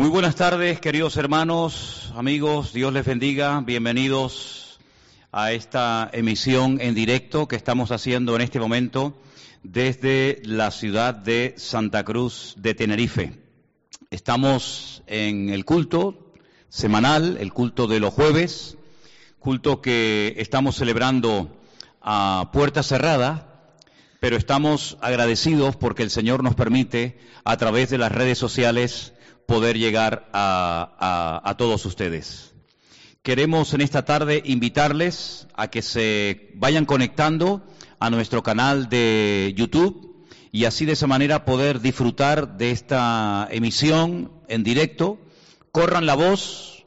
Muy buenas tardes, queridos hermanos, amigos, Dios les bendiga, bienvenidos a esta emisión en directo que estamos haciendo en este momento desde la ciudad de Santa Cruz de Tenerife. Estamos en el culto semanal, el culto de los jueves, culto que estamos celebrando a puerta cerrada, pero estamos agradecidos porque el Señor nos permite, a través de las redes sociales, poder llegar a, a, todos ustedes. Queremos en esta tarde invitarles a que se vayan conectando a nuestro canal de YouTube y así de esa manera poder disfrutar de esta emisión en directo. Corran la voz,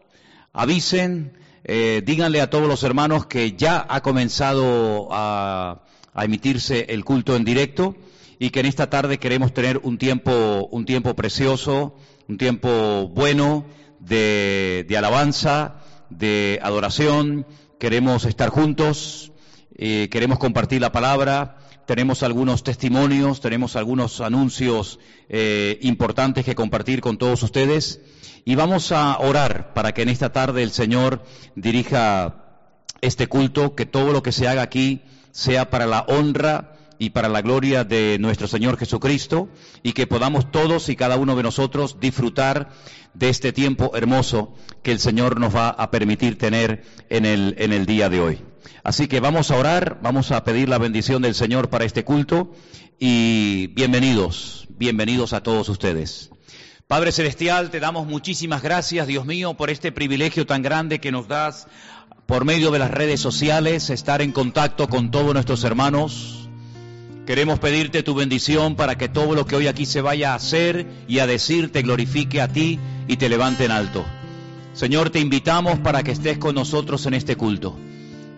avisen, eh, díganle a todos los hermanos que ya ha comenzado a, a emitirse el culto en directo y que en esta tarde queremos tener un tiempo, un tiempo precioso un tiempo bueno de, alabanza, de adoración. Queremos estar juntos, eh, queremos compartir la palabra. Tenemos algunos testimonios, tenemos algunos anuncios eh, importantes que compartir con todos ustedes. Y vamos a orar para que en esta tarde el Señor dirija este culto, que todo lo que se haga aquí sea para la honra y para la gloria de nuestro Señor Jesucristo y que podamos todos y cada uno de nosotros disfrutar de este tiempo hermoso que el Señor nos va a permitir tener en el, en el día de hoy. Así que vamos a orar, vamos a pedir la bendición del Señor para este culto y bienvenidos, bienvenidos a todos ustedes. Padre Celestial, te damos muchísimas gracias, Dios mío, por este privilegio tan grande que nos das por medio de las redes sociales, estar en contacto con todos nuestros hermanos, Queremos pedirte tu bendición para que todo lo que hoy aquí se vaya a hacer y a decir te glorifique a ti y te levante en alto. Señor, te invitamos para que estés con nosotros en este culto.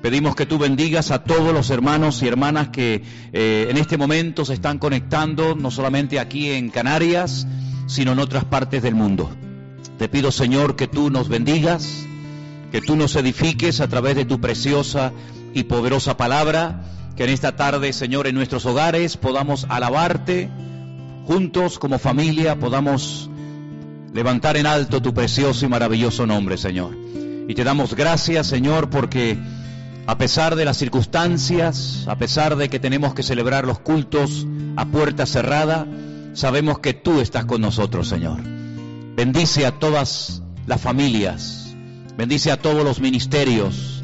Pedimos que tú bendigas a todos los hermanos y hermanas que eh, en este momento se están conectando, no solamente aquí en Canarias, sino en otras partes del mundo. Te pido, Señor, que tú nos bendigas, que tú nos edifiques a través de tu preciosa y poderosa palabra que en esta tarde, Señor, en nuestros hogares podamos alabarte, juntos como familia podamos levantar en alto tu precioso y maravilloso nombre, Señor. Y te damos gracias, Señor, porque a pesar de las circunstancias, a pesar de que tenemos que celebrar los cultos a puerta cerrada, sabemos que tú estás con nosotros, Señor. Bendice a todas las familias, bendice a todos los ministerios,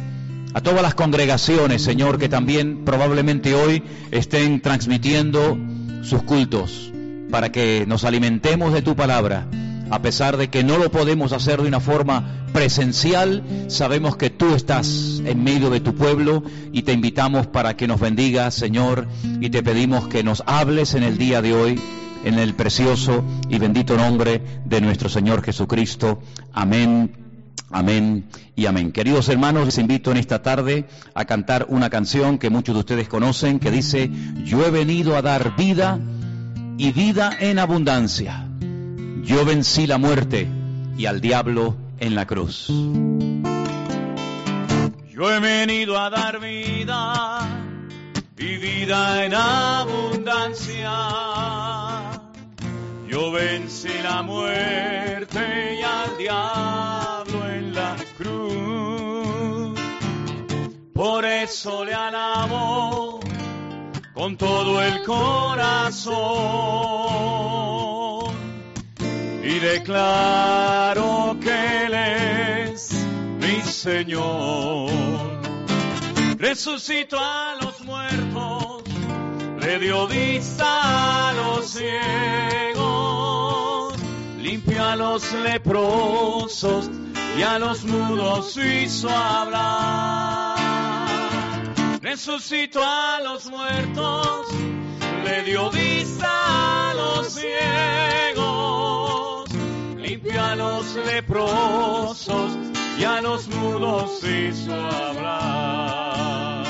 a todas las congregaciones, Señor, que también probablemente hoy estén transmitiendo sus cultos, para que nos alimentemos de tu palabra. A pesar de que no lo podemos hacer de una forma presencial, sabemos que tú estás en medio de tu pueblo y te invitamos para que nos bendigas, Señor, y te pedimos que nos hables en el día de hoy, en el precioso y bendito nombre de nuestro Señor Jesucristo. Amén Amén y amén. Queridos hermanos, les invito en esta tarde a cantar una canción que muchos de ustedes conocen que dice, yo he venido a dar vida y vida en abundancia. Yo vencí la muerte y al diablo en la cruz. Yo he venido a dar vida y vida en abundancia. Yo vencí la muerte y al diablo Por eso le alabo con todo el corazón y declaro que Él es mi Señor. Resucitó a los muertos, le dio vista a los ciegos, limpió a los leprosos y a los mudos hizo hablar resucitó a los muertos, le dio vista a los ciegos, limpió a los leprosos y a los mudos hizo hablar.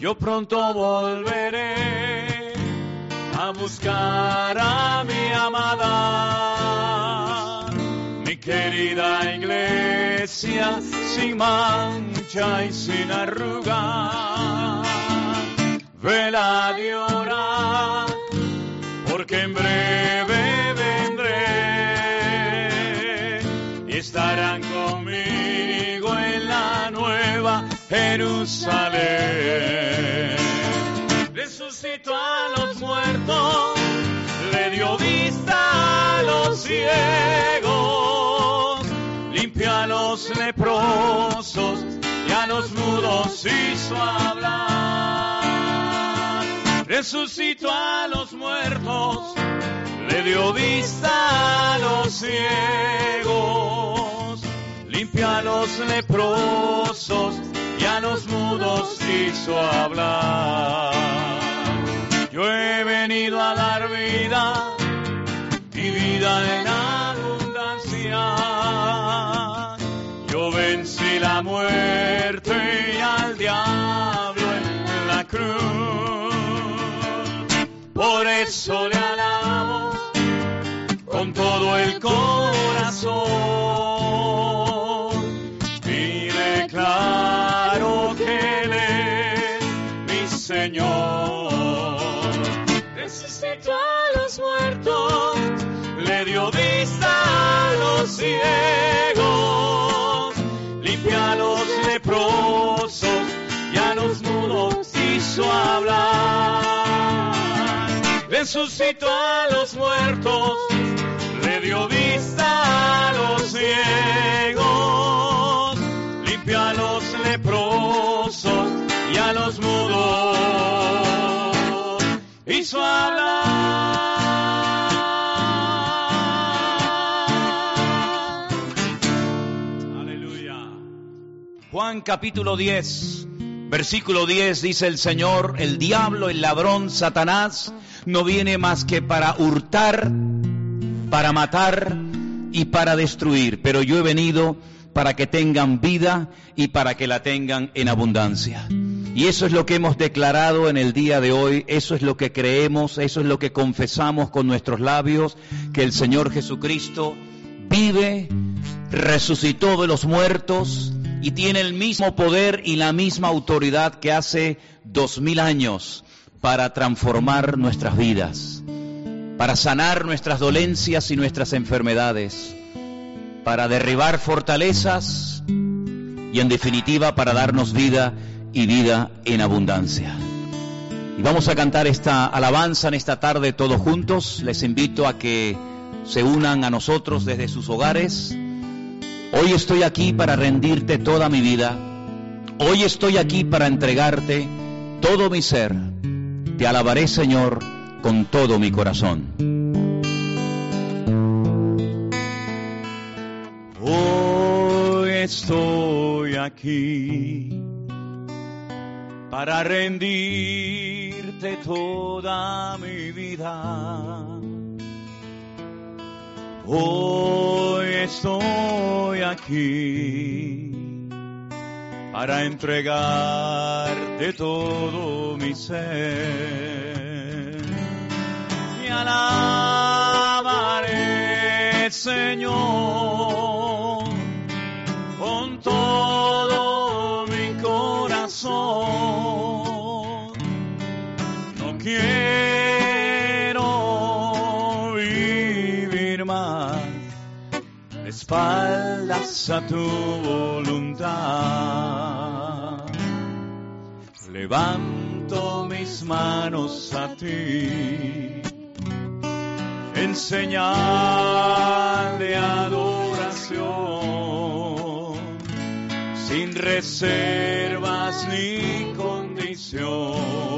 Yo pronto volveré a buscar a mi amada, querida iglesia sin mancha y sin arruga. Vela y ora, porque en breve vendré y estarán conmigo en la nueva Jerusalén. Resucitó a los muertos, le dio vista a los ciegos a los leprosos y a los mudos hizo hablar. Resucitó a los muertos, le dio vista a los ciegos, limpia a los leprosos y a los mudos hizo hablar. Yo he venido a dar vida muerte y al diablo en la cruz. Por eso le alabo con todo el corazón y declaro que Él es mi Señor. Resucitó a los muertos, le dio vista a los ciegos, hizo hablar. Resucitó a los muertos, le dio vista a los ciegos, limpia a los leprosos y a los mudos hizo hablar. Juan capítulo 10, versículo 10 dice el Señor, el diablo, el ladrón, Satanás, no viene más que para hurtar, para matar y para destruir, pero yo he venido para que tengan vida y para que la tengan en abundancia. Y eso es lo que hemos declarado en el día de hoy, eso es lo que creemos, eso es lo que confesamos con nuestros labios, que el Señor Jesucristo vive, resucitó de los muertos y tiene el mismo poder y la misma autoridad que hace dos mil años para transformar nuestras vidas, para sanar nuestras dolencias y nuestras enfermedades, para derribar fortalezas y en definitiva para darnos vida y vida en abundancia. Y vamos a cantar esta alabanza en esta tarde todos juntos. Les invito a que se unan a nosotros desde sus hogares. Hoy estoy aquí para rendirte toda mi vida. Hoy estoy aquí para entregarte todo mi ser. Te alabaré, Señor, con todo mi corazón. Hoy estoy aquí para rendirte toda mi vida. Hoy estoy aquí para entregarte todo mi ser. Y alabaré, Señor, con todo mi corazón. No quiero espaldas a tu voluntad. Levanto mis manos a ti en señal de adoración, sin reservas ni condiciones.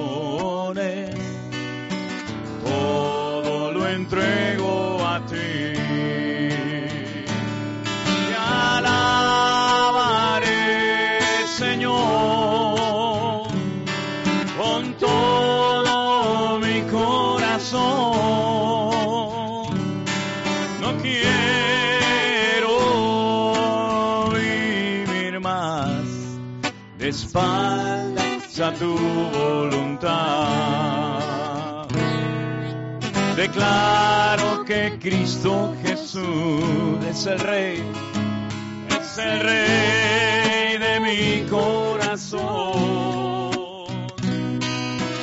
Espaldas tu voluntad. Declaro que Cristo Jesús es el Rey, es el Rey de mi corazón.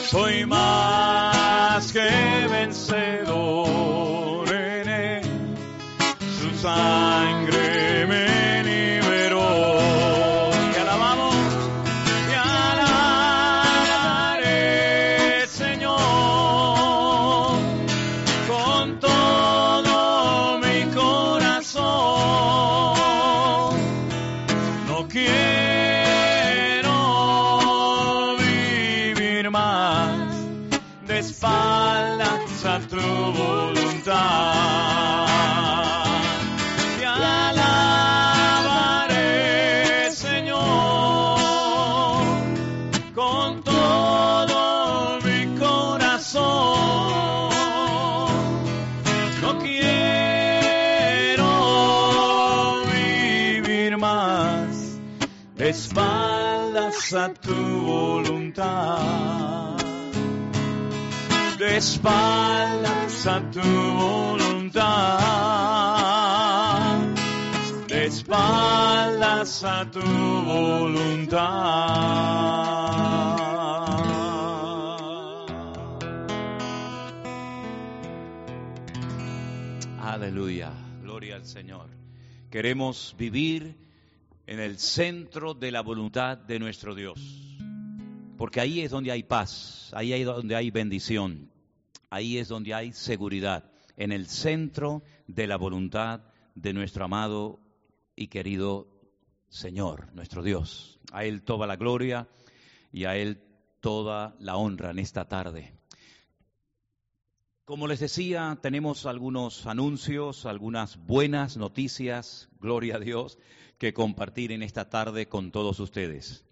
Soy más tu voluntad. De espaldas a tu voluntad. De espaldas a tu voluntad. Aleluya, gloria al Señor. Queremos vivir en el centro de la voluntad de nuestro Dios, porque ahí es donde hay paz, ahí es donde hay bendición, ahí es donde hay seguridad, en el centro de la voluntad de nuestro amado y querido Señor, nuestro Dios. A Él toda la gloria y a Él toda la honra en esta tarde. Como les decía, tenemos algunos anuncios, algunas buenas noticias, gloria a Dios, que compartir en esta tarde con todos ustedes.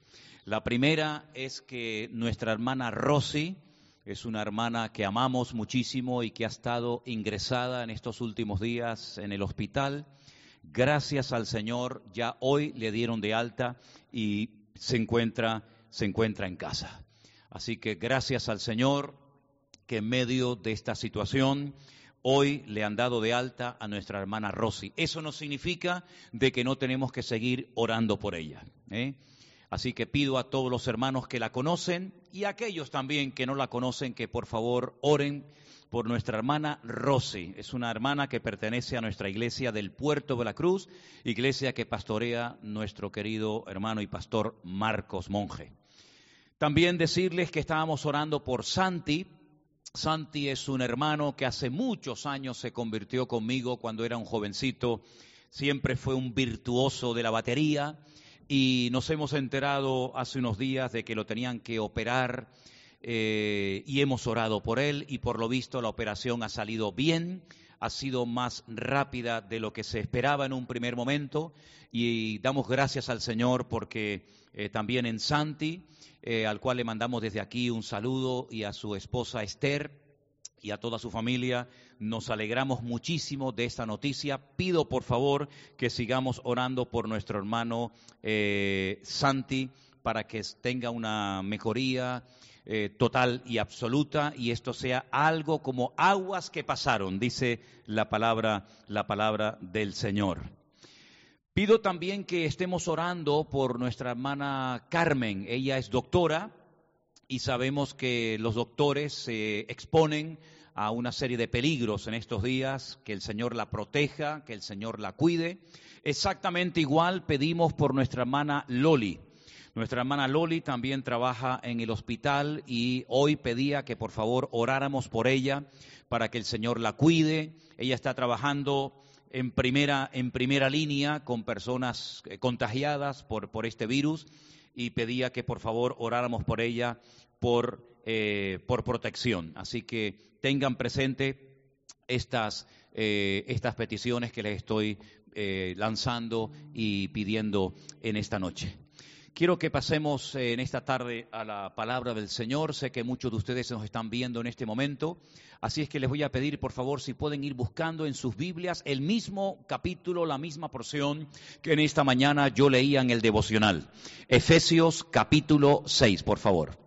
La primera es que nuestra hermana Rosy es una hermana que amamos muchísimo y que ha estado ingresada en estos últimos días en el hospital. Gracias al Señor, ya hoy le dieron de alta y se encuentra, se encuentra en casa. Así que gracias al Señor, que en medio de esta situación hoy le han dado de alta a nuestra hermana Rosy. Eso no significa de que no tenemos que seguir orando por ella. ¿eh? Así que pido a todos los hermanos que la conocen y a aquellos también que no la conocen que por favor oren por nuestra hermana Rosy. Es una hermana que pertenece a nuestra iglesia del Puerto de la Cruz, iglesia que pastorea nuestro querido hermano y pastor Marcos Monje. También decirles que estábamos orando por Santi, Santi es un hermano que hace muchos años se convirtió conmigo cuando era un jovencito. Siempre fue un virtuoso de la batería y nos hemos enterado hace unos días de que lo tenían que operar eh, y hemos orado por él y por lo visto la operación ha salido bien, ha sido más rápida de lo que se esperaba en un primer momento y damos gracias al Señor porque eh, también en Santi eh, al cual le mandamos desde aquí un saludo, y a su esposa Esther y a toda su familia. Nos alegramos muchísimo de esta noticia. Pido por favor que sigamos orando por nuestro hermano eh, Santi para que tenga una mejoría eh, total y absoluta y esto sea algo como aguas que pasaron, dice la palabra, la palabra del Señor. Pido también que estemos orando por nuestra hermana Carmen. Ella es doctora y sabemos que los doctores se exponen a una serie de peligros en estos días, que el Señor la proteja, que el Señor la cuide. Exactamente igual pedimos por nuestra hermana Loli. Nuestra hermana Loli también trabaja en el hospital y hoy pedía que por favor oráramos por ella para que el Señor la cuide. Ella está trabajando en primera, en primera línea con personas eh, contagiadas por, por este virus y pedía que por favor oráramos por ella por, eh, por protección. Así que tengan presente estas, eh, estas peticiones que les estoy lanzando y pidiendo en esta noche. Quiero que pasemos en esta tarde a la palabra del Señor. Sé que muchos de ustedes nos están viendo en este momento. Así es que les voy a pedir, por favor, si pueden ir buscando en sus Biblias el mismo capítulo, la misma porción que en esta mañana yo leía en el devocional. Efesios capítulo 6, por favor.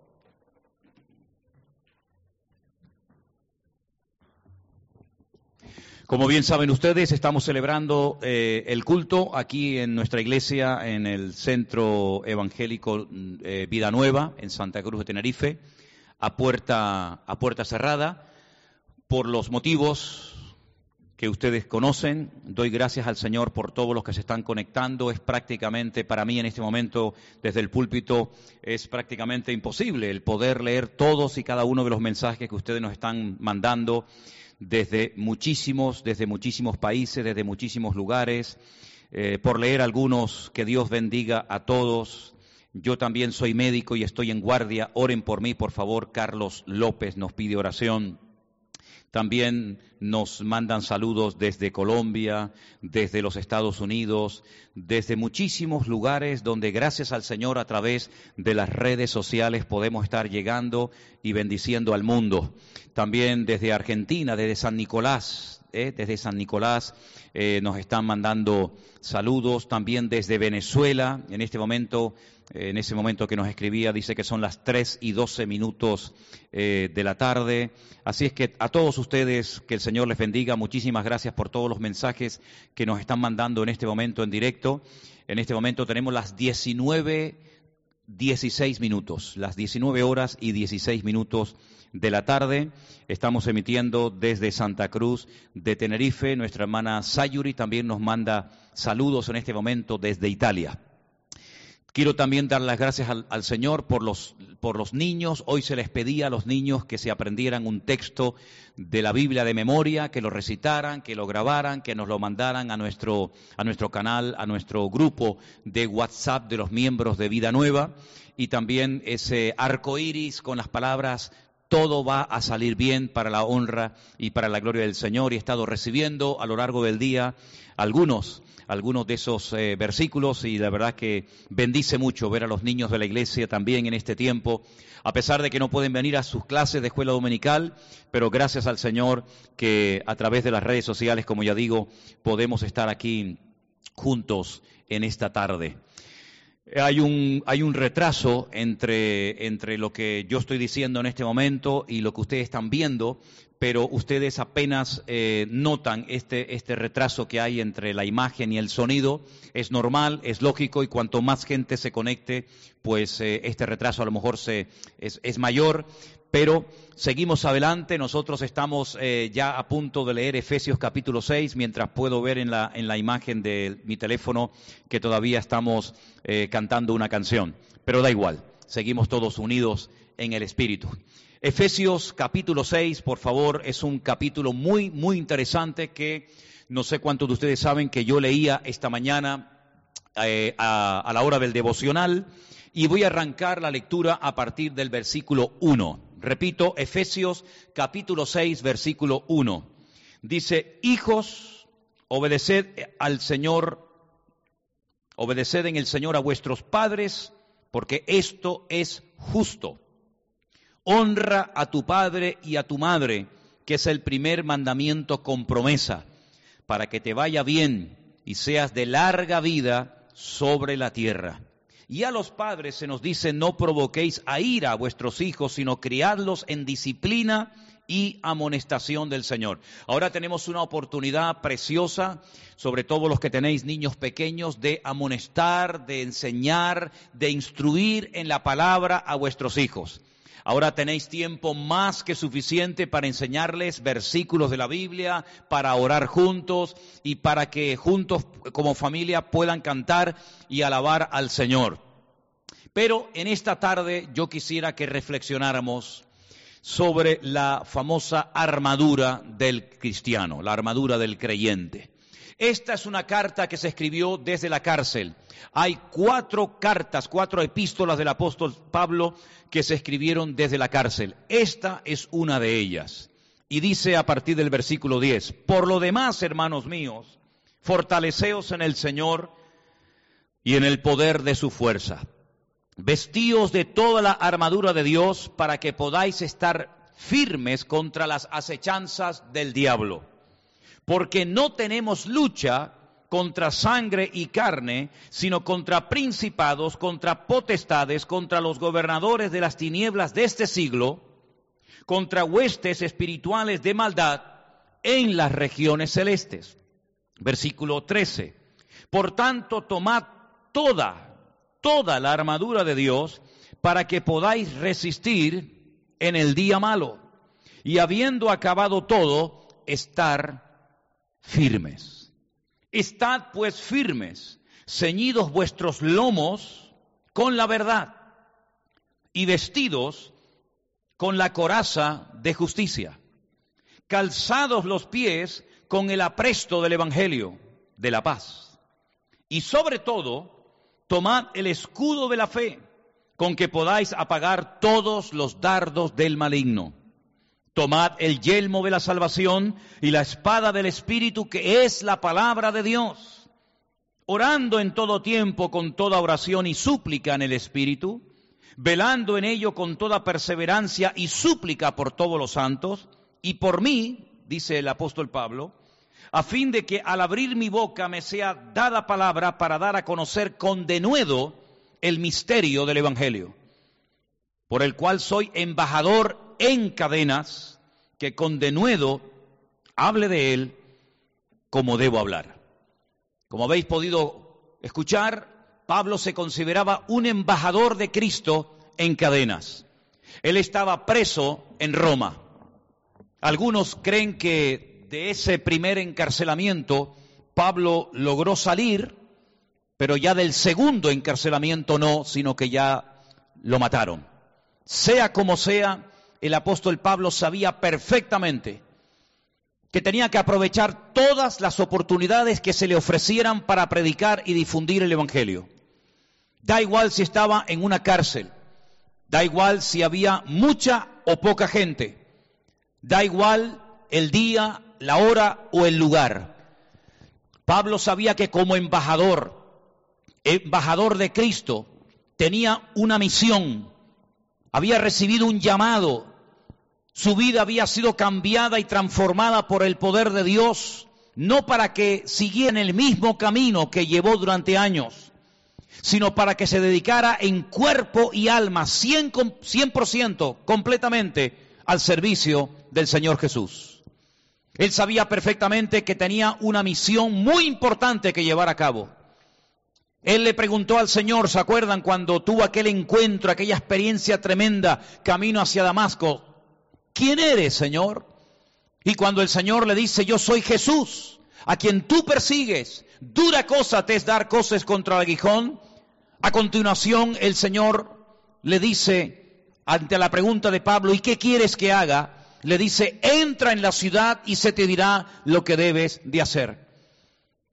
Como bien saben ustedes, estamos celebrando eh, el culto aquí en nuestra iglesia, en el Centro Evangélico eh, Vida Nueva, en Santa Cruz de Tenerife, a puerta, a puerta cerrada por los motivos que ustedes conocen. Doy gracias al Señor por todos los que se están conectando. Es prácticamente, para mí en este momento, desde el púlpito, es prácticamente imposible el poder leer todos y cada uno de los mensajes que ustedes nos están mandando desde muchísimos, desde muchísimos países, desde muchísimos lugares. Eh, por leer algunos, que Dios bendiga a todos. Yo también soy médico y estoy en guardia. Oren por mí, por favor. Carlos López nos pide oración. También nos mandan saludos desde Colombia, desde los Estados Unidos, desde muchísimos lugares donde gracias al Señor a través de las redes sociales podemos estar llegando y bendiciendo al mundo. También desde Argentina, desde San Nicolás, ¿eh? desde San Nicolás eh, nos están mandando saludos. También desde Venezuela, en este momento en ese momento que nos escribía, dice que son las 3 y 12 minutos eh, de la tarde. Así es que a todos ustedes, que el Señor les bendiga. Muchísimas gracias por todos los mensajes que nos están mandando en este momento en directo. En este momento tenemos las 19, 16 minutos, las 19 horas y 16 minutos de la tarde. Estamos emitiendo desde Santa Cruz de Tenerife. Nuestra hermana Sayuri también nos manda saludos en este momento desde Italia. Quiero también dar las gracias al, Señor por los, por los niños. Hoy se les pedía a los niños que se aprendieran un texto de la Biblia de memoria, que lo recitaran, que lo grabaran, que nos lo mandaran a nuestro, a nuestro canal, a nuestro grupo de WhatsApp de los miembros de Vida Nueva. Y también ese arco iris con las palabras todo va a salir bien para la honra y para la gloria del Señor. Y he estado recibiendo a lo largo del día algunos algunos de esos eh, versículos y la verdad que bendice mucho ver a los niños de la iglesia también en este tiempo, a pesar de que no pueden venir a sus clases de escuela dominical, pero gracias al Señor que a través de las redes sociales, como ya digo, podemos estar aquí juntos en esta tarde. Hay un, hay un retraso entre, entre lo que yo estoy diciendo en este momento y lo que ustedes están viendo, pero ustedes apenas eh, notan este, este retraso que hay entre la imagen y el sonido. Es normal, es lógico y cuanto más gente se conecte, pues eh, este retraso a lo mejor se, es, es mayor, pero seguimos adelante. Nosotros estamos eh, ya a punto de leer Efesios capítulo 6, mientras puedo ver en la, en la imagen de mi teléfono que todavía estamos cantando una canción. Pero da igual, seguimos todos unidos en el Espíritu. Efesios capítulo 6, por favor, es un capítulo muy, muy interesante que no sé cuántos de ustedes saben que yo leía esta mañana eh, a, a la hora del devocional y voy a arrancar la lectura a partir del versículo 1. Repito, Efesios capítulo 6, versículo 1. Dice, hijos, obedeced al Señor, obedeced en el Señor a vuestros padres, porque esto es justo. Honra a tu padre y a tu madre, que es el primer mandamiento con promesa, para que te vaya bien y seas de larga vida sobre la tierra. Y a los padres se nos dice, no provoquéis a ira a vuestros hijos, sino criadlos en disciplina y amonestación del Señor. Ahora tenemos una oportunidad preciosa, sobre todo los que tenéis niños pequeños, de amonestar, de enseñar, de instruir en la palabra a vuestros hijos. Ahora tenéis tiempo más que suficiente para enseñarles versículos de la Biblia, para orar juntos y para que juntos como familia puedan cantar y alabar al Señor. Pero en esta tarde yo quisiera que reflexionáramos sobre la famosa armadura del cristiano, la armadura del creyente. Esta es una carta que se escribió desde la cárcel. Hay cuatro cartas, cuatro epístolas del apóstol Pablo que se escribieron desde la cárcel. Esta es una de ellas. Y dice a partir del versículo 10, por lo demás, hermanos míos, fortaleceos en el Señor y en el poder de su fuerza. Vestíos de toda la armadura de Dios para que podáis estar firmes contra las acechanzas del diablo porque no tenemos lucha contra sangre y carne, sino contra principados, contra potestades, contra los gobernadores de las tinieblas de este siglo, contra huestes espirituales de maldad en las regiones celestes. Versículo 13. Por tanto, tomad toda, toda la armadura de Dios para que podáis resistir en el día malo y habiendo acabado todo, estar firmes. Estad pues firmes, ceñidos vuestros lomos con la verdad y vestidos con la coraza de justicia, calzados los pies con el apresto del Evangelio de la paz. Y sobre todo, tomad el escudo de la fe, con que podáis apagar todos los dardos del maligno Tomad el yelmo de la salvación y la espada del Espíritu, que es la palabra de Dios, orando en todo tiempo con toda oración y súplica en el Espíritu, velando en ello con toda perseverancia y súplica por todos los santos, y por mí, dice el apóstol Pablo, a fin de que al abrir mi boca me sea dada palabra para dar a conocer con denuedo el misterio del Evangelio, por el cual soy embajador en cadenas, que con denuedo hable de él como debo hablar. Como habéis podido escuchar, Pablo se consideraba un embajador de Cristo en cadenas. Él estaba preso en Roma. Algunos creen que de ese primer encarcelamiento Pablo logró salir, pero ya del segundo encarcelamiento no, sino que ya lo mataron. Sea como sea, el apóstol Pablo sabía perfectamente que tenía que aprovechar todas las oportunidades que se le ofrecieran para predicar y difundir el Evangelio. Da igual si estaba en una cárcel, da igual si había mucha o poca gente, da igual el día, la hora o el lugar. Pablo sabía que como embajador, embajador de Cristo, tenía una misión, había recibido un llamado su vida había sido cambiada y transformada por el poder de Dios, no para que siguiera el mismo camino que llevó durante años, sino para que se dedicara en cuerpo y alma, 100%, completamente al servicio del Señor Jesús. Él sabía perfectamente que tenía una misión muy importante que llevar a cabo. Él le preguntó al Señor, ¿se acuerdan cuando tuvo aquel encuentro, aquella experiencia tremenda camino hacia Damasco? ¿Quién eres, Señor? Y cuando el Señor le dice, yo soy Jesús, a quien tú persigues, dura cosa te es dar cosas contra el aguijón. A continuación el Señor le dice, ante la pregunta de Pablo, ¿y qué quieres que haga? Le dice, entra en la ciudad y se te dirá lo que debes de hacer.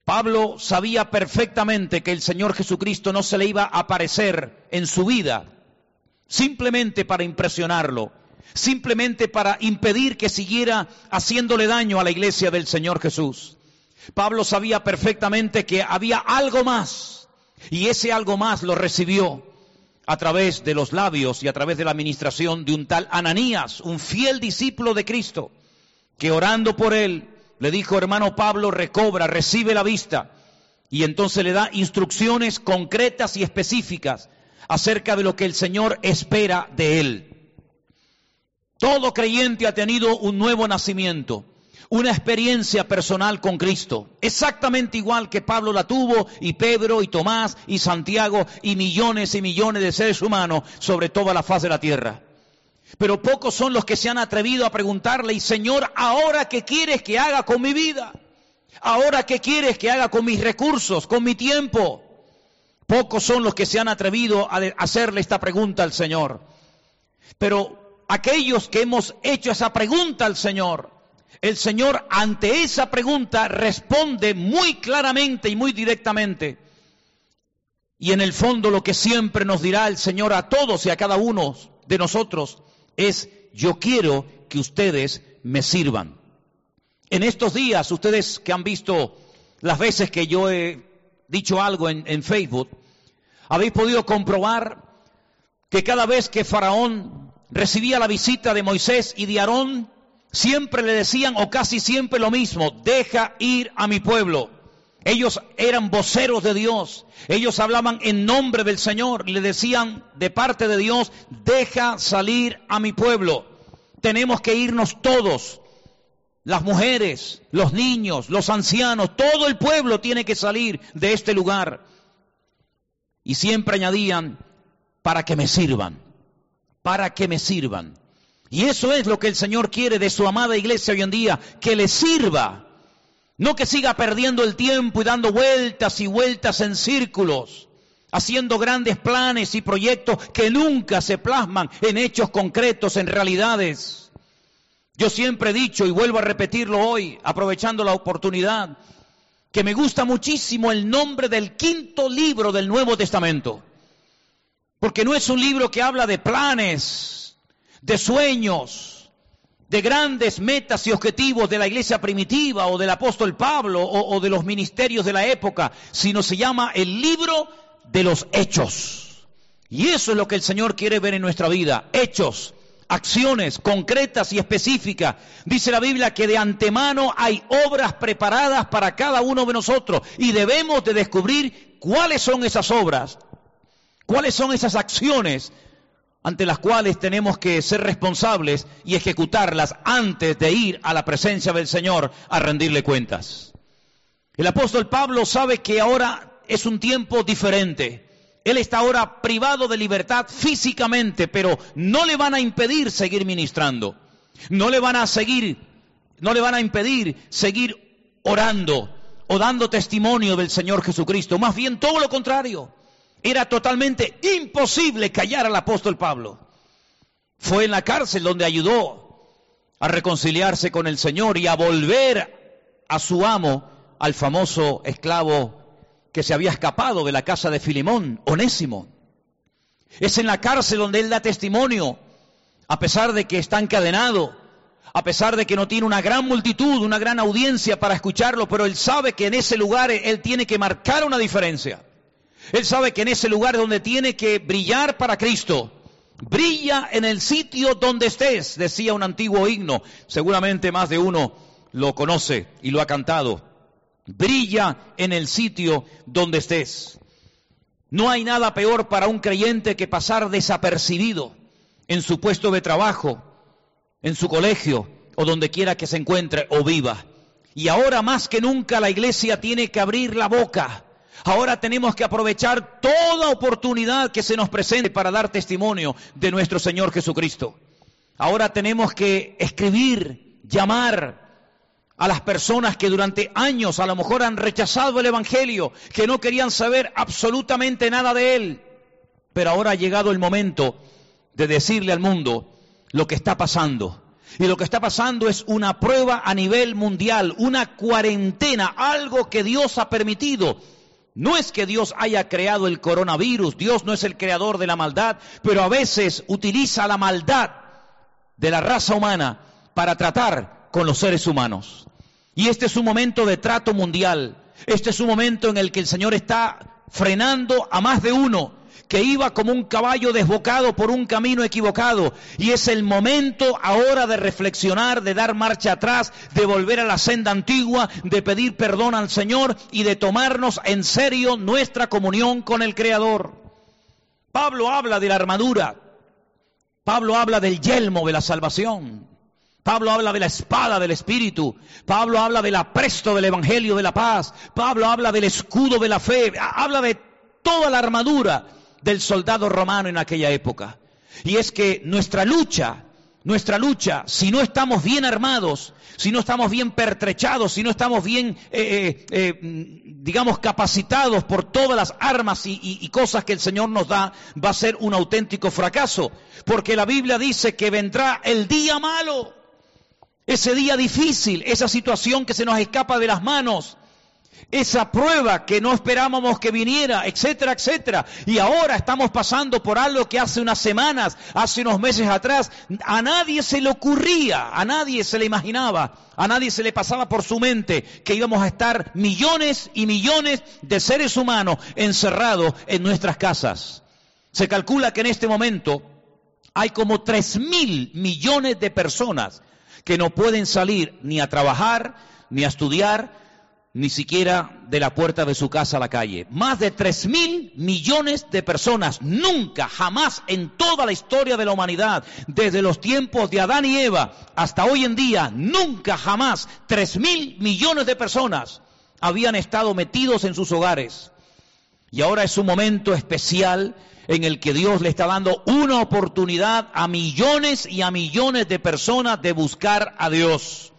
Pablo sabía perfectamente que el Señor Jesucristo no se le iba a aparecer en su vida simplemente para impresionarlo, simplemente para impedir que siguiera haciéndole daño a la iglesia del Señor Jesús. Pablo sabía perfectamente que había algo más y ese algo más lo recibió a través de los labios y a través de la administración de un tal Ananías, un fiel discípulo de Cristo, que orando por él le dijo, hermano Pablo, recobra, recibe la vista. Y entonces le da instrucciones concretas y específicas acerca de lo que el Señor espera de él. Todo creyente ha tenido un nuevo nacimiento, una experiencia personal con Cristo, exactamente igual que Pablo la tuvo, y Pedro, y Tomás, y Santiago, y millones y millones de seres humanos sobre toda la faz de la tierra. Pero pocos son los que se han atrevido a preguntarle, y Señor, ¿ahora qué quieres que haga con mi vida? ¿Ahora qué quieres que haga con mis recursos, con mi tiempo? Pocos son los que se han atrevido a hacerle esta pregunta al Señor. Pero aquellos que hemos hecho esa pregunta al Señor, el Señor ante esa pregunta responde muy claramente y muy directamente. Y en el fondo lo que siempre nos dirá el Señor a todos y a cada uno de nosotros es, yo quiero que ustedes me sirvan. En estos días, ustedes que han visto las veces que yo he dicho algo en, Facebook, habéis podido comprobar que cada vez que Faraón recibía la visita de Moisés y de Aarón, siempre le decían, o casi siempre lo mismo, deja ir a mi pueblo. Ellos eran voceros de Dios, ellos hablaban en nombre del Señor, le decían de parte de Dios, deja salir a mi pueblo. Tenemos que irnos todos, las mujeres, los niños, los ancianos, todo el pueblo tiene que salir de este lugar. Y siempre añadían, para que me sirvan para que me sirvan. Y eso es lo que el Señor quiere de su amada iglesia hoy en día, que le sirva. No que siga perdiendo el tiempo y dando vueltas y vueltas en círculos, haciendo grandes planes y proyectos que nunca se plasman en hechos concretos, en realidades. Yo siempre he dicho y vuelvo a repetirlo hoy, aprovechando la oportunidad, que me gusta muchísimo el nombre del quinto libro del Nuevo Testamento. Porque no es un libro que habla de planes, de sueños, de grandes metas y objetivos de la iglesia primitiva o del apóstol Pablo o, de los ministerios de la época, sino se llama el libro de los hechos. Y eso es lo que el Señor quiere ver en nuestra vida, hechos, acciones concretas y específicas. Dice la Biblia que de antemano hay obras preparadas para cada uno de nosotros y debemos de descubrir cuáles son esas obras ¿Cuáles son esas acciones ante las cuales tenemos que ser responsables y ejecutarlas antes de ir a la presencia del Señor a rendirle cuentas? El apóstol Pablo sabe que ahora es un tiempo diferente. Él está ahora privado de libertad físicamente, pero no le van a impedir seguir ministrando. No le van a seguir, no le van a impedir seguir orando o dando testimonio del Señor Jesucristo. Más bien todo lo contrario. Era totalmente imposible callar al apóstol Pablo. Fue en la cárcel donde ayudó a reconciliarse con el Señor y a volver a su amo, al famoso esclavo que se había escapado de la casa de Filimón, Onésimo. Es en la cárcel donde él da testimonio, a pesar de que está encadenado, a pesar de que no tiene una gran multitud, una gran audiencia para escucharlo, pero él sabe que en ese lugar él tiene que marcar una diferencia. Él sabe que en ese lugar donde tiene que brillar para Cristo, brilla en el sitio donde estés, decía un antiguo himno, seguramente más de uno lo conoce y lo ha cantado. Brilla en el sitio donde estés. No hay nada peor para un creyente que pasar desapercibido en su puesto de trabajo, en su colegio o donde quiera que se encuentre o viva. Y ahora más que nunca la iglesia tiene que abrir la boca Ahora tenemos que aprovechar toda oportunidad que se nos presente para dar testimonio de nuestro Señor Jesucristo. Ahora tenemos que escribir, llamar a las personas que durante años a lo mejor han rechazado el Evangelio, que no querían saber absolutamente nada de Él. Pero ahora ha llegado el momento de decirle al mundo lo que está pasando. Y lo que está pasando es una prueba a nivel mundial, una cuarentena, algo que Dios ha permitido no es que Dios haya creado el coronavirus, Dios no es el creador de la maldad, pero a veces utiliza la maldad de la raza humana para tratar con los seres humanos. Y este es un momento de trato mundial. Este es un momento en el que el Señor está frenando a más de uno que iba como un caballo desbocado por un camino equivocado. Y es el momento ahora de reflexionar, de dar marcha atrás, de volver a la senda antigua, de pedir perdón al Señor y de tomarnos en serio nuestra comunión con el Creador. Pablo habla de la armadura. Pablo habla del yelmo de la salvación. Pablo habla de la espada del Espíritu. Pablo habla del apresto del Evangelio de la paz. Pablo habla del escudo de la fe. Habla de toda la armadura del soldado romano en aquella época. Y es que nuestra lucha, nuestra lucha, si no estamos bien armados, si no estamos bien pertrechados, si no estamos bien, eh, eh, eh, digamos, capacitados por todas las armas y cosas que el Señor nos da, va a ser un auténtico fracaso. Porque la Biblia dice que vendrá el día malo, ese día difícil, esa situación que se nos escapa de las manos, esa prueba que no esperábamos que viniera, etcétera, etcétera. Y ahora estamos pasando por algo que hace unas semanas, hace unos meses atrás, a nadie se le ocurría, a nadie se le imaginaba, a nadie se le pasaba por su mente que íbamos a estar millones y millones de seres humanos encerrados en nuestras casas. Se calcula que en este momento hay como tres mil millones de personas que no pueden salir ni a trabajar, ni a estudiar, ni siquiera de la puerta de su casa a la calle. Más de tres mil millones de personas, nunca, jamás en toda la historia de la humanidad, desde los tiempos de Adán y Eva hasta hoy en día, nunca, jamás, tres mil millones de personas habían estado metidos en sus hogares. Y ahora es un momento especial en el que Dios le está dando una oportunidad a millones y a millones de personas de buscar a Dios.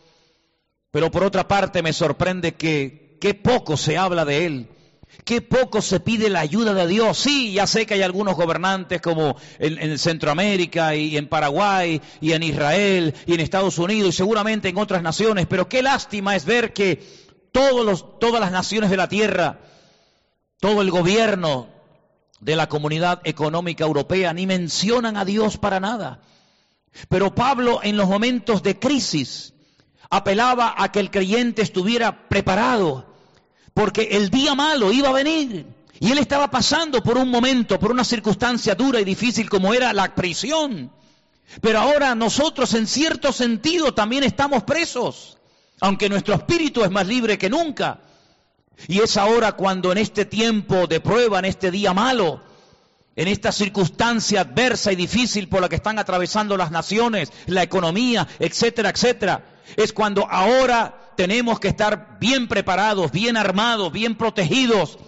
Pero por otra parte me sorprende que qué poco se habla de él. Qué poco se pide la ayuda de Dios. Sí, ya sé que hay algunos gobernantes como en, Centroamérica y en Paraguay y en Israel y en Estados Unidos y seguramente en otras naciones, pero qué lástima es ver que los, todas las naciones de la tierra, todo el gobierno de la comunidad económica europea ni mencionan a Dios para nada. Pero Pablo en los momentos de crisis, apelaba a que el creyente estuviera preparado, porque el día malo iba a venir. Y él estaba pasando por un momento, por una circunstancia dura y difícil como era la prisión. Pero ahora nosotros en cierto sentido también estamos presos, aunque nuestro espíritu es más libre que nunca. Y es ahora cuando en este tiempo de prueba, en este día malo, en esta circunstancia adversa y difícil por la que están atravesando las naciones, la economía, etcétera, etcétera. Es cuando ahora tenemos que estar bien preparados, bien armados, bien protegidos,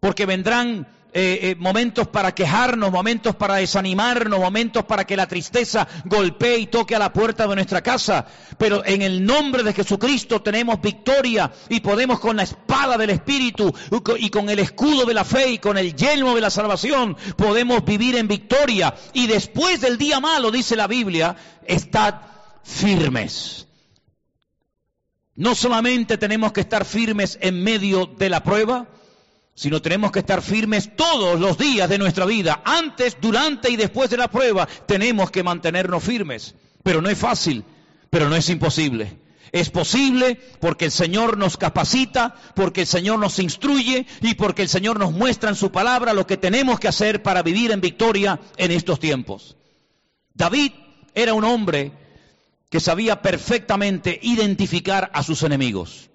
porque vendrán eh, eh, momentos para quejarnos, momentos para desanimarnos, momentos para que la tristeza golpee y toque a la puerta de nuestra casa. Pero en el nombre de Jesucristo tenemos victoria y podemos con la espada del Espíritu y con el escudo de la fe y con el yelmo de la salvación, podemos vivir en victoria. Y después del día malo, dice la Biblia, estad firmes. No solamente tenemos que estar firmes en medio de la prueba, sino tenemos que estar firmes todos los días de nuestra vida, antes, durante y después de la prueba, tenemos que mantenernos firmes. Pero no es fácil, pero no es imposible. Es posible porque el Señor nos capacita, porque el Señor nos instruye y porque el Señor nos muestra en su palabra lo que tenemos que hacer para vivir en victoria en estos tiempos. David era un hombre que sabía perfectamente identificar a sus enemigos.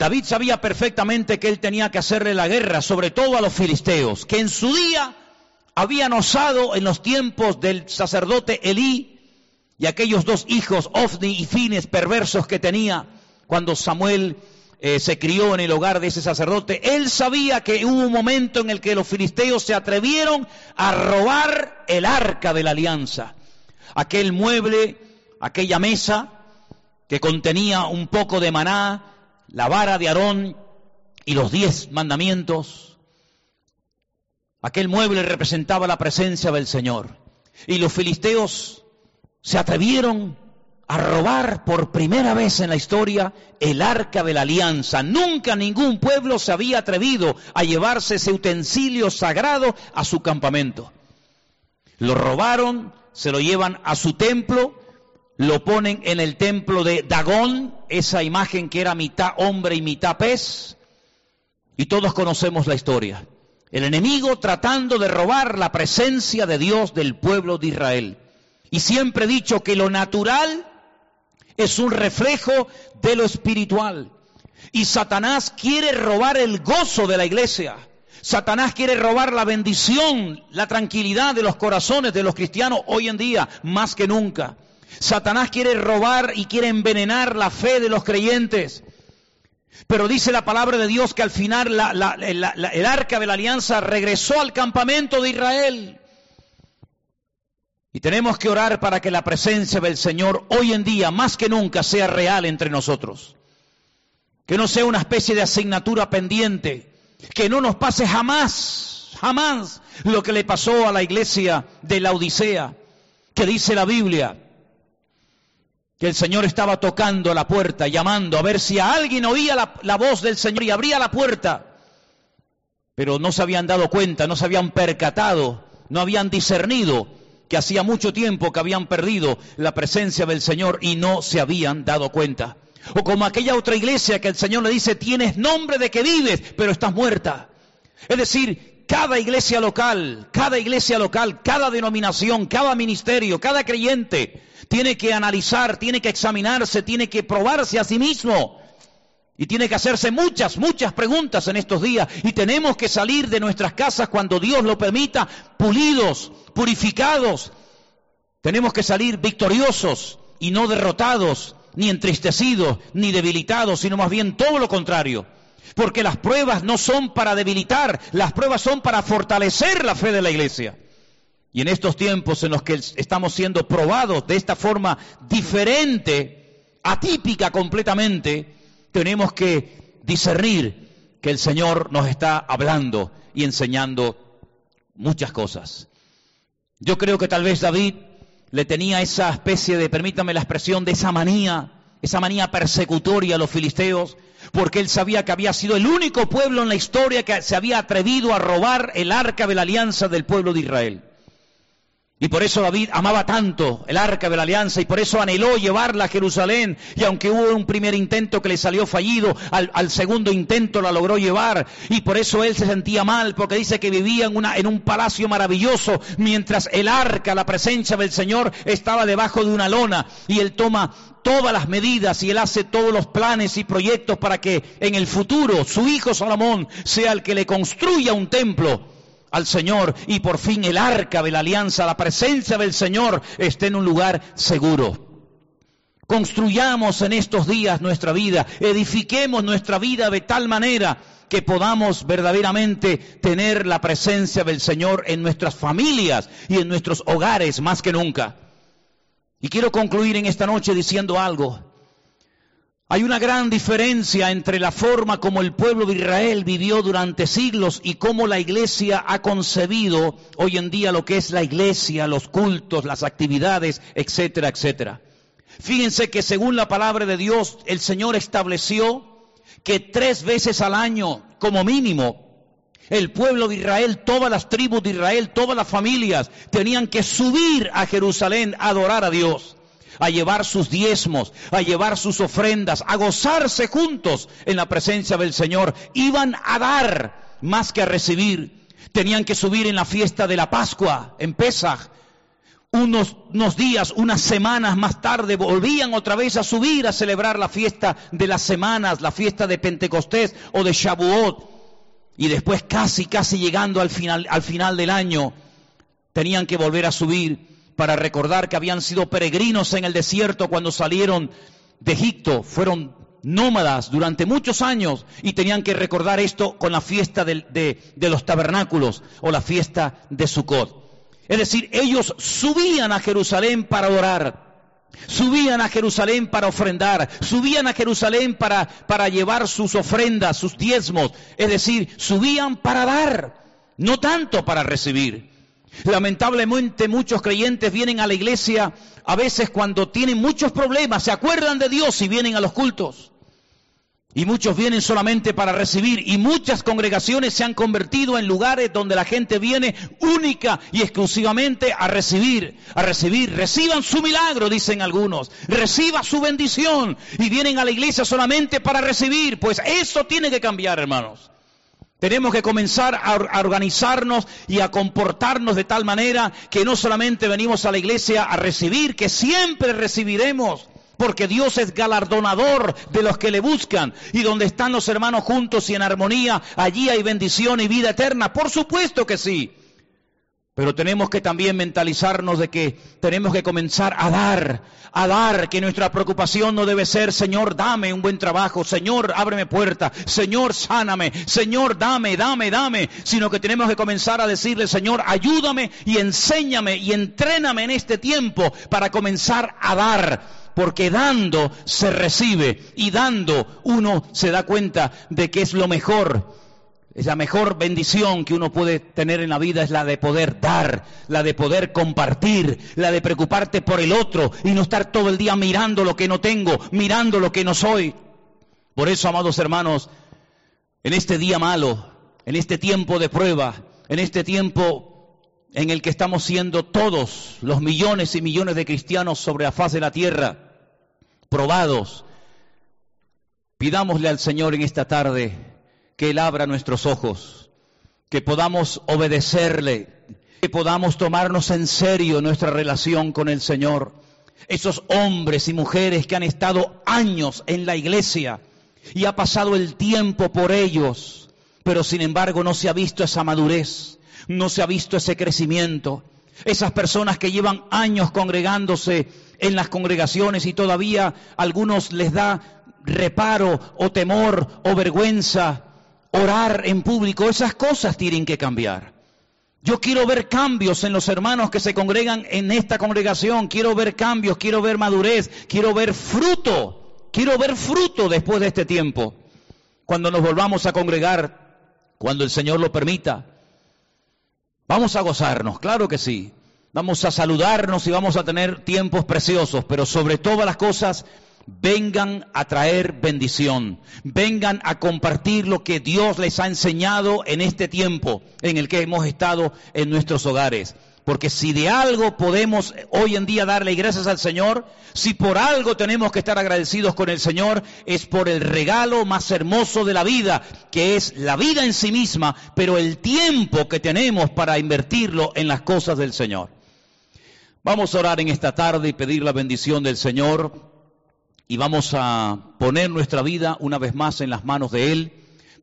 David sabía perfectamente que él tenía que hacerle la guerra, sobre todo a los filisteos, que en su día habían osado en los tiempos del sacerdote Elí y aquellos dos hijos, Ofni y Fines, perversos que tenía cuando Samuel eh, se crió en el hogar de ese sacerdote. Él sabía que hubo un momento en el que los filisteos se atrevieron a robar el arca de la alianza, aquel mueble, aquella mesa que contenía un poco de maná, la vara de Aarón y los diez mandamientos. Aquel mueble representaba la presencia del Señor. Y los filisteos se atrevieron a robar por primera vez en la historia el arca de la alianza. Nunca ningún pueblo se había atrevido a llevarse ese utensilio sagrado a su campamento. Lo robaron, se lo llevan a su templo lo ponen en el templo de Dagón, esa imagen que era mitad hombre y mitad pez, y todos conocemos la historia. El enemigo tratando de robar la presencia de Dios del pueblo de Israel. Y siempre he dicho que lo natural es un reflejo de lo espiritual. Y Satanás quiere robar el gozo de la iglesia. Satanás quiere robar la bendición, la tranquilidad de los corazones de los cristianos hoy en día, más que nunca. Satanás quiere robar y quiere envenenar la fe de los creyentes. Pero dice la palabra de Dios que al final el arca de la alianza regresó al campamento de Israel. Y tenemos que orar para que la presencia del Señor hoy en día, más que nunca, sea real entre nosotros. Que no sea una especie de asignatura pendiente. Que no nos pase jamás, jamás lo que le pasó a la iglesia de la Odisea. Que dice la Biblia, que el Señor estaba tocando la puerta, llamando a ver si a alguien oía la, voz del Señor y abría la puerta. Pero no se habían dado cuenta, no se habían percatado, no habían discernido que hacía mucho tiempo que habían perdido la presencia del Señor y no se habían dado cuenta. O como aquella otra iglesia que el Señor le dice, tienes nombre de que vives, pero estás muerta. Es decir, cada iglesia local, cada iglesia local, cada denominación, cada ministerio, cada creyente, tiene que analizar, tiene que examinarse, tiene que probarse a sí mismo. Y tiene que hacerse muchas, muchas preguntas en estos días. Y tenemos que salir de nuestras casas cuando Dios lo permita, pulidos, purificados. Tenemos que salir victoriosos y no derrotados, ni entristecidos, ni debilitados, sino más bien todo lo contrario. Porque las pruebas no son para debilitar, las pruebas son para fortalecer la fe de la iglesia. Y en estos tiempos en los que estamos siendo probados de esta forma diferente, atípica completamente, tenemos que discernir que el Señor nos está hablando y enseñando muchas cosas. Yo creo que tal vez David le tenía esa especie de, permítame la expresión, de esa manía, esa manía persecutoria a los filisteos, porque él sabía que había sido el único pueblo en la historia que se había atrevido a robar el arca de la alianza del pueblo de Israel. Y por eso David amaba tanto el arca de la alianza y por eso anheló llevarla a Jerusalén. Y aunque hubo un primer intento que le salió fallido, al, segundo intento la logró llevar. Y por eso él se sentía mal, porque dice que vivía en, una, en un palacio maravilloso, mientras el arca, la presencia del Señor, estaba debajo de una lona. Y él toma todas las medidas y él hace todos los planes y proyectos para que en el futuro su hijo Salomón sea el que le construya un templo al Señor y por fin el arca de la alianza, la presencia del Señor esté en un lugar seguro. Construyamos en estos días nuestra vida, edifiquemos nuestra vida de tal manera que podamos verdaderamente tener la presencia del Señor en nuestras familias y en nuestros hogares más que nunca. Y quiero concluir en esta noche diciendo algo. Hay una gran diferencia entre la forma como el pueblo de Israel vivió durante siglos y cómo la iglesia ha concebido hoy en día lo que es la iglesia, los cultos, las actividades, etcétera, etcétera. Fíjense que según la palabra de Dios, el Señor estableció que tres veces al año, como mínimo, el pueblo de Israel, todas las tribus de Israel, todas las familias, tenían que subir a Jerusalén a adorar a Dios a llevar sus diezmos, a llevar sus ofrendas, a gozarse juntos en la presencia del Señor. Iban a dar más que a recibir. Tenían que subir en la fiesta de la Pascua, en. Unos, unos, días, unas semanas más tarde, volvían otra vez a subir a celebrar la fiesta de las semanas, la fiesta de Pentecostés o de Shavuot. Y después casi, casi llegando al final, al final del año, tenían que volver a subir para recordar que habían sido peregrinos en el desierto cuando salieron de Egipto, fueron nómadas durante muchos años y tenían que recordar esto con la fiesta de, los tabernáculos o la fiesta de Sukkot. Es decir, ellos subían a Jerusalén para orar, subían a Jerusalén para ofrendar, subían a Jerusalén para llevar sus ofrendas, sus diezmos, es decir, subían para dar, no tanto para recibir. Lamentablemente muchos creyentes vienen a la iglesia a veces cuando tienen muchos problemas, se acuerdan de Dios y vienen a los cultos. Y muchos vienen solamente para recibir y muchas congregaciones se han convertido en lugares donde la gente viene única y exclusivamente a recibir, a recibir. Reciban su milagro, dicen algunos. Reciba su bendición y vienen a la iglesia solamente para recibir. Pues eso tiene que cambiar, hermanos. Tenemos que comenzar a organizarnos y a comportarnos de tal manera que no solamente venimos a la iglesia a recibir, que siempre recibiremos, porque Dios es galardonador de los que le buscan. Y donde están los hermanos juntos y en armonía, allí hay bendición y vida eterna. Por supuesto que sí. Pero tenemos que también mentalizarnos de que tenemos que comenzar a dar, a dar, que nuestra preocupación no debe ser, Señor, dame un buen trabajo, Señor, ábreme puerta, Señor, sáname, Señor, dame, dame, dame, sino que tenemos que comenzar a decirle, Señor, ayúdame y enséñame y entréname en este tiempo para comenzar a dar, porque dando se recibe y dando uno se da cuenta de que es lo mejor la mejor bendición que uno puede tener en la vida es la de poder dar, la de poder compartir, la de preocuparte por el otro y no estar todo el día mirando lo que no tengo, mirando lo que no soy. Por eso, amados hermanos, en este día malo, en este tiempo de prueba, en este tiempo en el que estamos siendo todos los millones y millones de cristianos sobre la faz de la tierra, probados, pidámosle al Señor en esta tarde que Él abra nuestros ojos, que podamos obedecerle, que podamos tomarnos en serio nuestra relación con el Señor. Esos hombres y mujeres que han estado años en la iglesia y ha pasado el tiempo por ellos, pero sin embargo no se ha visto esa madurez, no se ha visto ese crecimiento. Esas personas que llevan años congregándose en las congregaciones y todavía a algunos les da reparo o temor o vergüenza orar en público, esas cosas tienen que cambiar. Yo quiero ver cambios en los hermanos que se congregan en esta congregación, quiero ver cambios, quiero ver madurez, quiero ver fruto, quiero ver fruto después de este tiempo, cuando nos volvamos a congregar, cuando el Señor lo permita. Vamos a gozarnos, claro que sí. Vamos a saludarnos y vamos a tener tiempos preciosos, pero sobre todas las cosas vengan a traer bendición, vengan a compartir lo que Dios les ha enseñado en este tiempo en el que hemos estado en nuestros hogares. Porque si de algo podemos hoy en día darle gracias al Señor, si por algo tenemos que estar agradecidos con el Señor, es por el regalo más hermoso de la vida, que es la vida en sí misma, pero el tiempo que tenemos para invertirlo en las cosas del Señor. Vamos a orar en esta tarde y pedir la bendición del Señor y vamos a poner nuestra vida una vez más en las manos de Él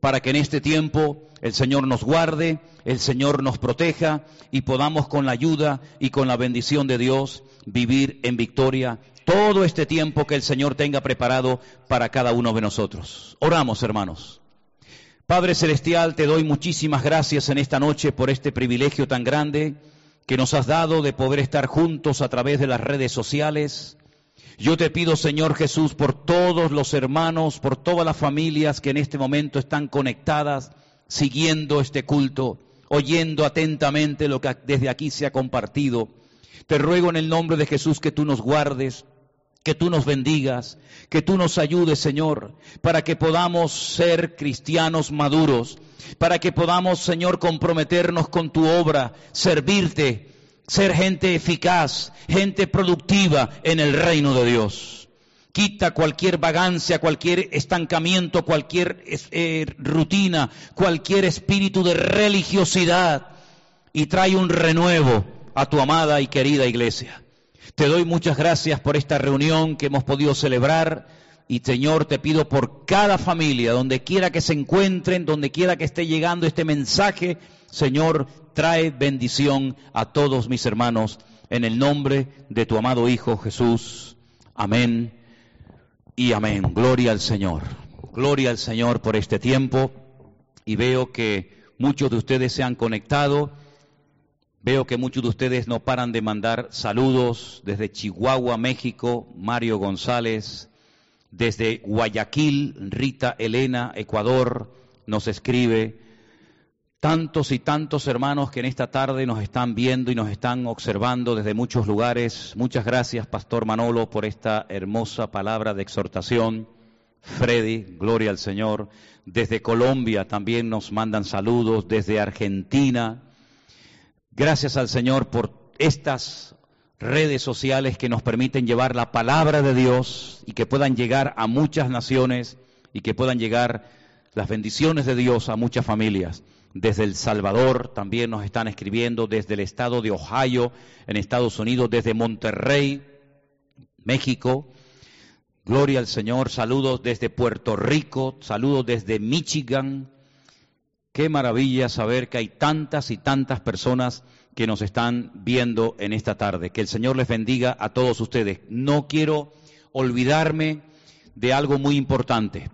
para que en este tiempo el Señor nos guarde, el Señor nos proteja y podamos con la ayuda y con la bendición de Dios vivir en victoria todo este tiempo que el Señor tenga preparado para cada uno de nosotros. Oramos, hermanos. Padre Celestial, te doy muchísimas gracias en esta noche por este privilegio tan grande que nos has dado de poder estar juntos a través de las redes sociales. Yo te pido, Señor Jesús, por todos los hermanos, por todas las familias que en este momento están conectadas, siguiendo este culto, oyendo atentamente lo que desde aquí se ha compartido. Te ruego en el nombre de Jesús que tú nos guardes, que tú nos bendigas, que tú nos ayudes, Señor, para que podamos ser cristianos maduros, para que podamos, Señor, comprometernos con tu obra, servirte, ser gente eficaz, gente productiva en el reino de Dios. Quita cualquier vagancia, cualquier estancamiento, cualquier eh, rutina, cualquier espíritu de religiosidad y trae un renuevo a tu amada y querida iglesia. Te doy muchas gracias por esta reunión que hemos podido celebrar y Señor te pido por cada familia, donde quiera que se encuentren, donde quiera que esté llegando este mensaje, Señor, trae bendición a todos mis hermanos en el nombre de tu amado Hijo Jesús. Amén y amén. Gloria al Señor. Gloria al Señor por este tiempo y veo que muchos de ustedes se han conectado Veo que muchos de ustedes no paran de mandar saludos desde Chihuahua, México, Mario González, desde Guayaquil, Rita Elena, Ecuador, nos escribe. Tantos y tantos hermanos que en esta tarde nos están viendo y nos están observando desde muchos lugares. Muchas gracias, Pastor Manolo, por esta hermosa palabra de exhortación. Freddy, gloria al Señor. Desde Colombia también nos mandan saludos, desde Argentina, Gracias al Señor por estas redes sociales que nos permiten llevar la palabra de Dios y que puedan llegar a muchas naciones y que puedan llegar las bendiciones de Dios a muchas familias. Desde El Salvador también nos están escribiendo, desde el estado de Ohio en Estados Unidos, desde Monterrey, México. Gloria al Señor, saludos desde Puerto Rico, saludos desde Michigan, Qué maravilla saber que hay tantas y tantas personas que nos están viendo en esta tarde. Que el Señor les bendiga a todos ustedes. No quiero olvidarme de algo muy importante.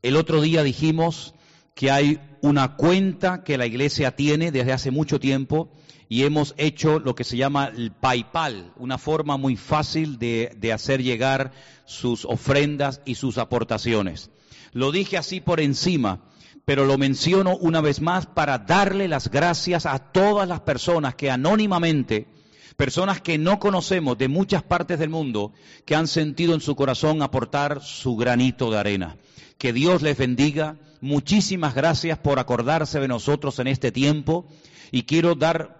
El otro día dijimos que hay una cuenta que la iglesia tiene desde hace mucho tiempo y hemos hecho lo que se llama el PayPal, una forma muy fácil de, hacer llegar sus ofrendas y sus aportaciones. Lo dije así por encima, pero lo menciono una vez más para darle las gracias a todas las personas que anónimamente, personas que no conocemos de muchas partes del mundo, que han sentido en su corazón aportar su granito de arena. Que Dios les bendiga. Muchísimas gracias por acordarse de nosotros en este tiempo y quiero dar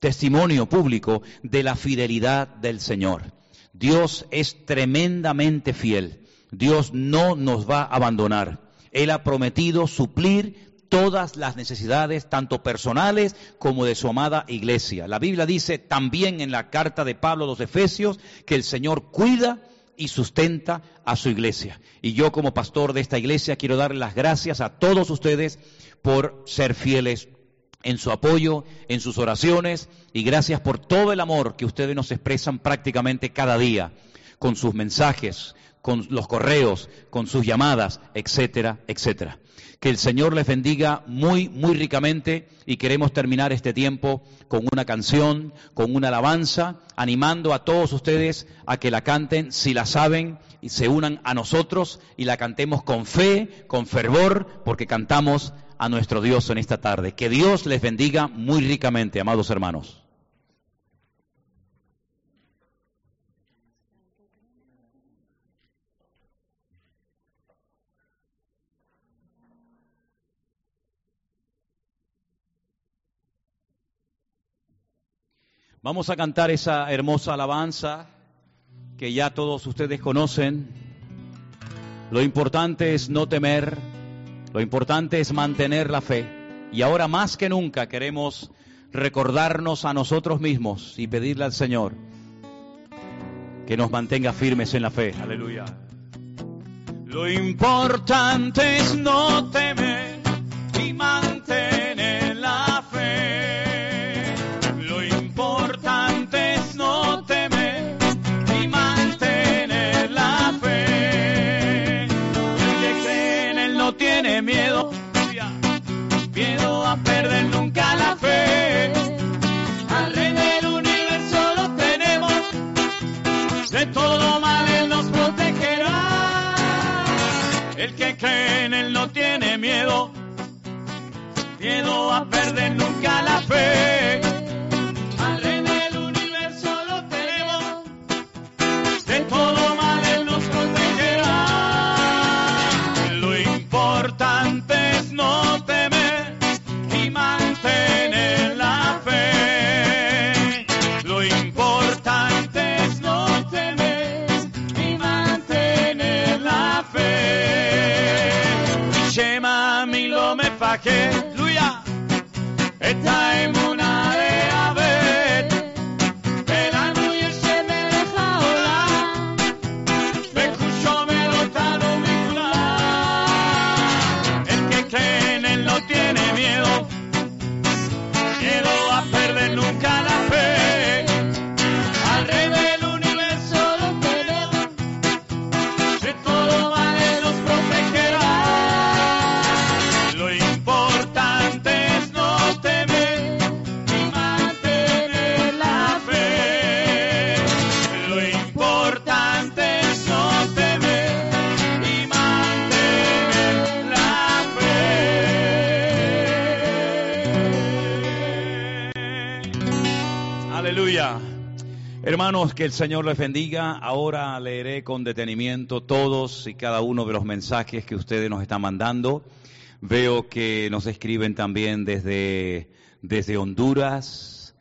testimonio público de la fidelidad del Señor. Dios es tremendamente fiel. Dios no nos va a abandonar. Él ha prometido suplir todas las necesidades, tanto personales como de su amada iglesia. La Biblia dice también en la carta de Pablo a los Efesios que el Señor cuida y sustenta a su iglesia. Y yo como pastor de esta iglesia quiero darle las gracias a todos ustedes por ser fieles en su apoyo, en sus oraciones y gracias por todo el amor que ustedes nos expresan prácticamente cada día con sus mensajes, con los correos, con sus llamadas, etcétera, etcétera. Que el Señor les bendiga muy, muy ricamente y queremos terminar este tiempo con una canción, con una alabanza, animando a todos ustedes a que la canten si la saben y se unan a nosotros y la cantemos con fe, con fervor, porque cantamos a nuestro Dios en esta tarde. Que Dios les bendiga muy ricamente, amados hermanos. Vamos a cantar esa hermosa alabanza que ya todos ustedes conocen. Lo importante es no temer, lo importante es mantener la fe. Y ahora más que nunca queremos recordarnos a nosotros mismos y pedirle al Señor que nos mantenga firmes en la fe. Aleluya. Lo importante es no temer y mantener tiene miedo, miedo a perder nunca la fe. Hermanos, que el Señor les bendiga. Ahora leeré con detenimiento todos y cada uno de los mensajes que ustedes nos están mandando. Veo que nos escriben también desde, desde Honduras.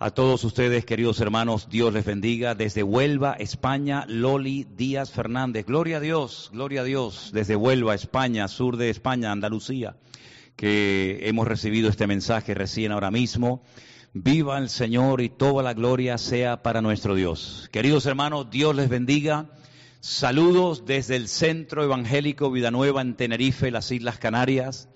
A todos ustedes, queridos hermanos, Dios les bendiga. Desde Huelva, España, Loli Díaz Fernández. Gloria a Dios, gloria a Dios. Desde Huelva, España, sur de España, Andalucía, que hemos recibido este mensaje recién ahora mismo. Viva el Señor y toda la gloria sea para nuestro Dios. Queridos hermanos, Dios les bendiga. Saludos desde el Centro Evangélico Vidanueva en Tenerife, las Islas Canarias.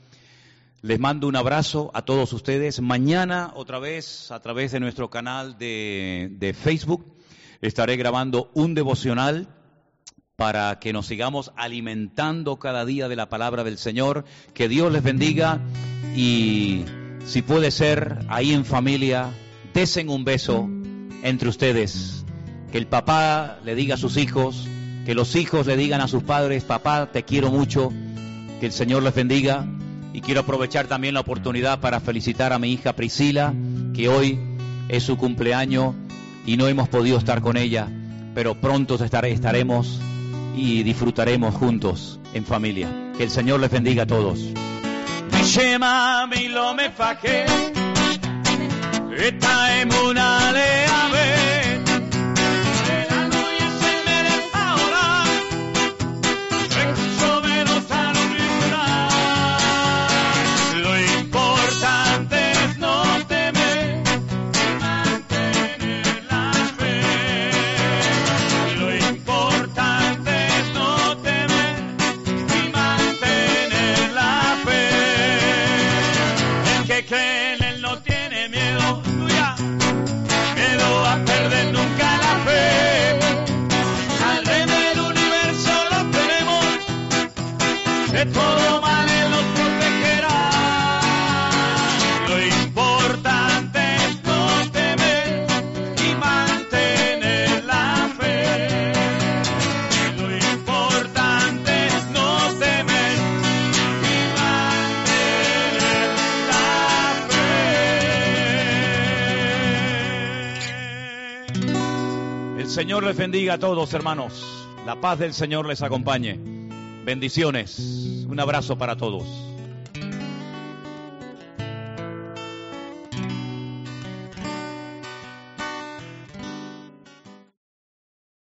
Les mando un abrazo a todos ustedes. Mañana, otra vez, a través de nuestro canal de, de Facebook, estaré grabando un devocional para que nos sigamos alimentando cada día de la palabra del Señor. Que Dios les bendiga y si puede ser ahí en familia, desen un beso entre ustedes. Que el papá le diga a sus hijos, que los hijos le digan a sus padres, papá, te quiero mucho, que el Señor les bendiga. Y quiero aprovechar también la oportunidad para felicitar a mi hija Priscila, que hoy es su cumpleaños y no hemos podido estar con ella, pero pronto estar- estaremos y disfrutaremos juntos en familia. Que el Señor les bendiga a todos. Shema mi lo me faque. Esta emuna le Señor les bendiga a todos, hermanos. La paz del Señor les acompañe. Bendiciones. Un abrazo para todos.